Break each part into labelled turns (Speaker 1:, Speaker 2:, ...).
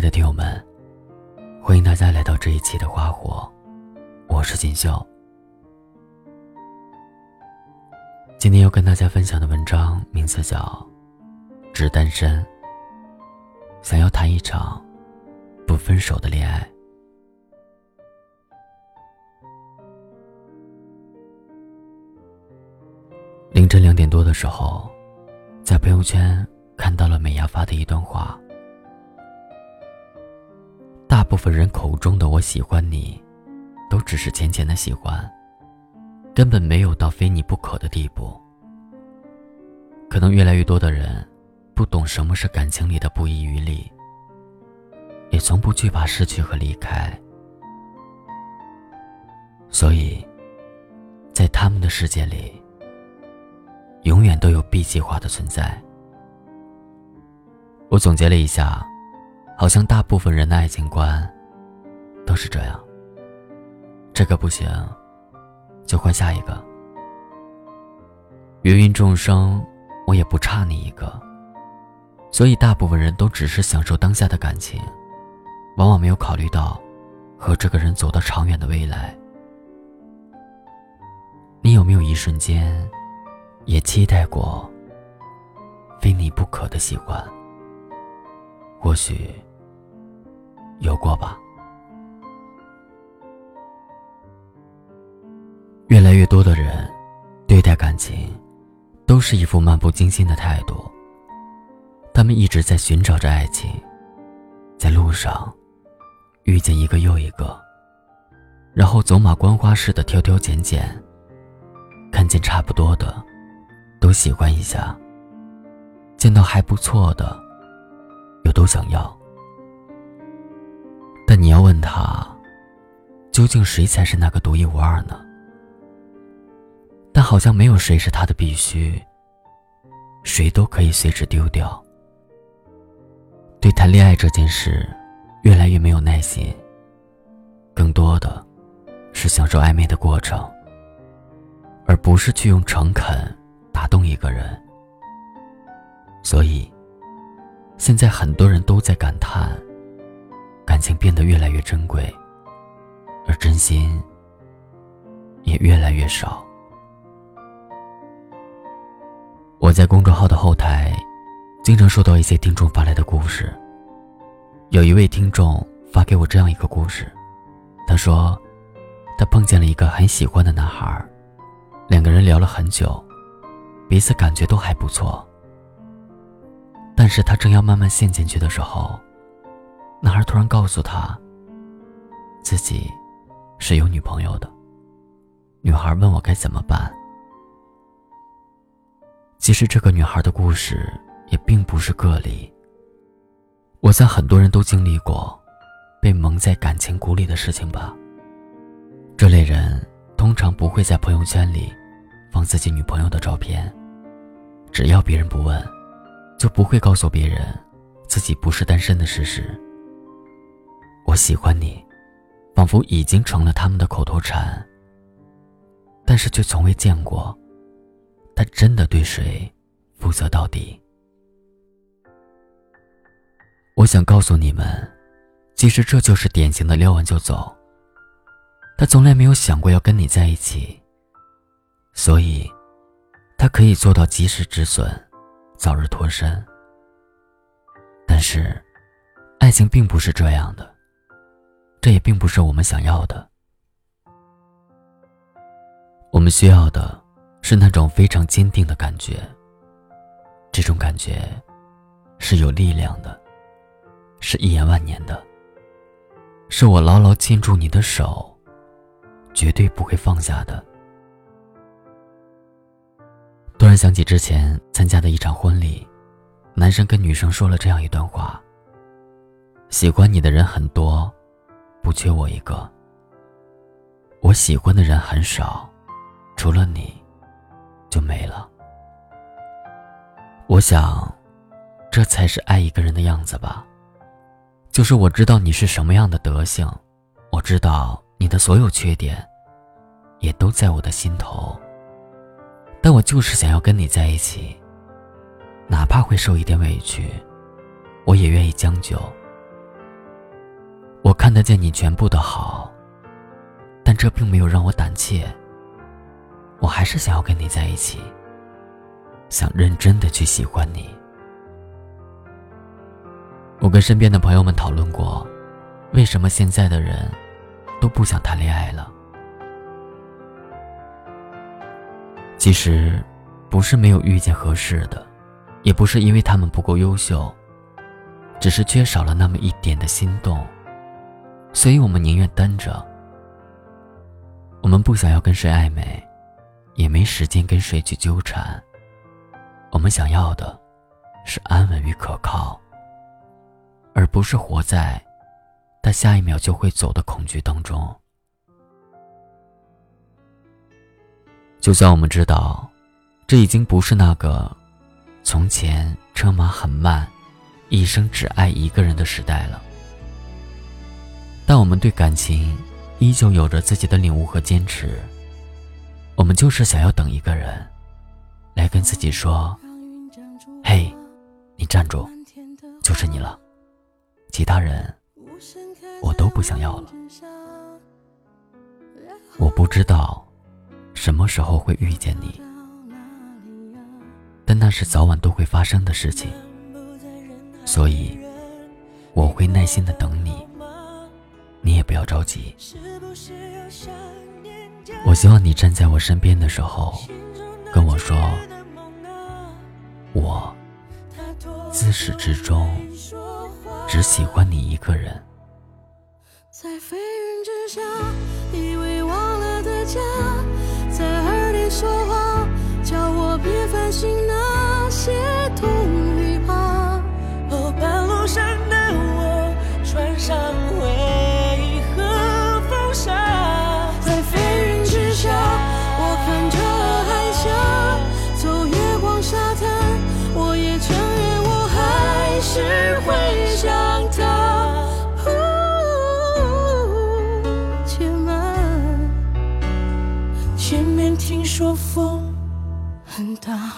Speaker 1: 爱的听友们，欢迎大家来到这一期的花火，我是锦绣。今天要跟大家分享的文章名字叫《只单身》，想要谈一场不分手的恋爱。凌晨两点多的时候，在朋友圈看到了美伢发的一段话。大部分人口中的“我喜欢你”，都只是浅浅的喜欢，根本没有到非你不可的地步。可能越来越多的人，不懂什么是感情里的不遗余力，也从不惧怕失去和离开，所以，在他们的世界里，永远都有 B 计划的存在。我总结了一下。好像大部分人的爱情观都是这样。这个不行，就换下一个。芸芸众生，我也不差你一个。所以大部分人都只是享受当下的感情，往往没有考虑到和这个人走到长远的未来。你有没有一瞬间也期待过非你不可的喜欢？或许。有过吧。越来越多的人对待感情都是一副漫不经心的态度。他们一直在寻找着爱情，在路上遇见一个又一个，然后走马观花似的挑挑拣拣，看见差不多的都喜欢一下，见到还不错的又都想要。但你要问他，究竟谁才是那个独一无二呢？但好像没有谁是他的必须，谁都可以随时丢掉。对谈恋爱这件事，越来越没有耐心，更多的是享受暧昧的过程，而不是去用诚恳打动一个人。所以，现在很多人都在感叹。感情变得越来越珍贵，而真心也越来越少。我在公众号的后台，经常收到一些听众发来的故事。有一位听众发给我这样一个故事，他说，他碰见了一个很喜欢的男孩，两个人聊了很久，彼此感觉都还不错。但是他正要慢慢陷进去的时候。男孩突然告诉他，自己是有女朋友的。女孩问我该怎么办。其实这个女孩的故事也并不是个例。我想很多人都经历过被蒙在感情鼓里的事情吧。这类人通常不会在朋友圈里放自己女朋友的照片，只要别人不问，就不会告诉别人自己不是单身的事实。我喜欢你，仿佛已经成了他们的口头禅。但是却从未见过，他真的对谁负责到底。我想告诉你们，其实这就是典型的撩完就走。他从来没有想过要跟你在一起，所以，他可以做到及时止损，早日脱身。但是，爱情并不是这样的。这也并不是我们想要的。我们需要的是那种非常坚定的感觉。这种感觉是有力量的，是一言万年的，是我牢牢牵住你的手，绝对不会放下的。突然想起之前参加的一场婚礼，男生跟女生说了这样一段话：“喜欢你的人很多。”不缺我一个，我喜欢的人很少，除了你，就没了。我想，这才是爱一个人的样子吧。就是我知道你是什么样的德行，我知道你的所有缺点，也都在我的心头。但我就是想要跟你在一起，哪怕会受一点委屈，我也愿意将就。我看得见你全部的好，但这并没有让我胆怯。我还是想要跟你在一起，想认真的去喜欢你。我跟身边的朋友们讨论过，为什么现在的人都不想谈恋爱了。其实，不是没有遇见合适的，也不是因为他们不够优秀，只是缺少了那么一点的心动，所以我们宁愿单着。我们不想要跟谁暧昧。也没时间跟谁去纠缠。我们想要的，是安稳与可靠，而不是活在他下一秒就会走的恐惧当中。就算我们知道，这已经不是那个从前车马很慢，一生只爱一个人的时代了，但我们对感情依旧有着自己的领悟和坚持。我们就是想要等一个人，来跟自己说：“嘿，你站住，就是你了，其他人我都不想要了。”我不知道什么时候会遇见你，但那是早晚都会发生的事情，所以我会耐心的等你，你也不要着急。我希望你站在我身边的时候，跟我说，我自始至终只喜欢你一个人。在飞云之下，以为忘了的家，在耳里说话，叫我别烦心那些说风很大，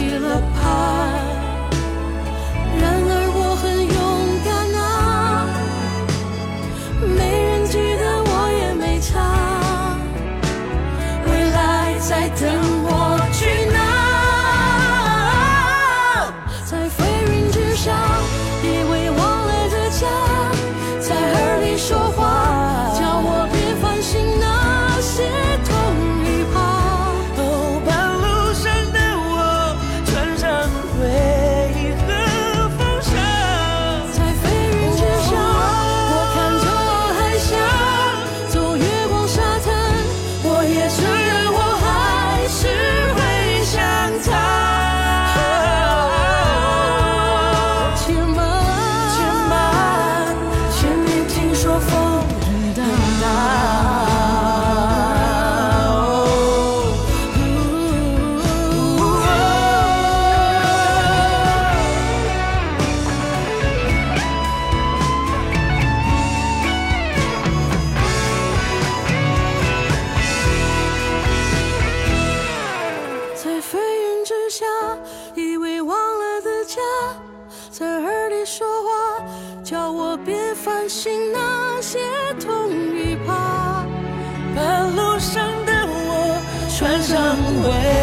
Speaker 1: 在
Speaker 2: 耳 away.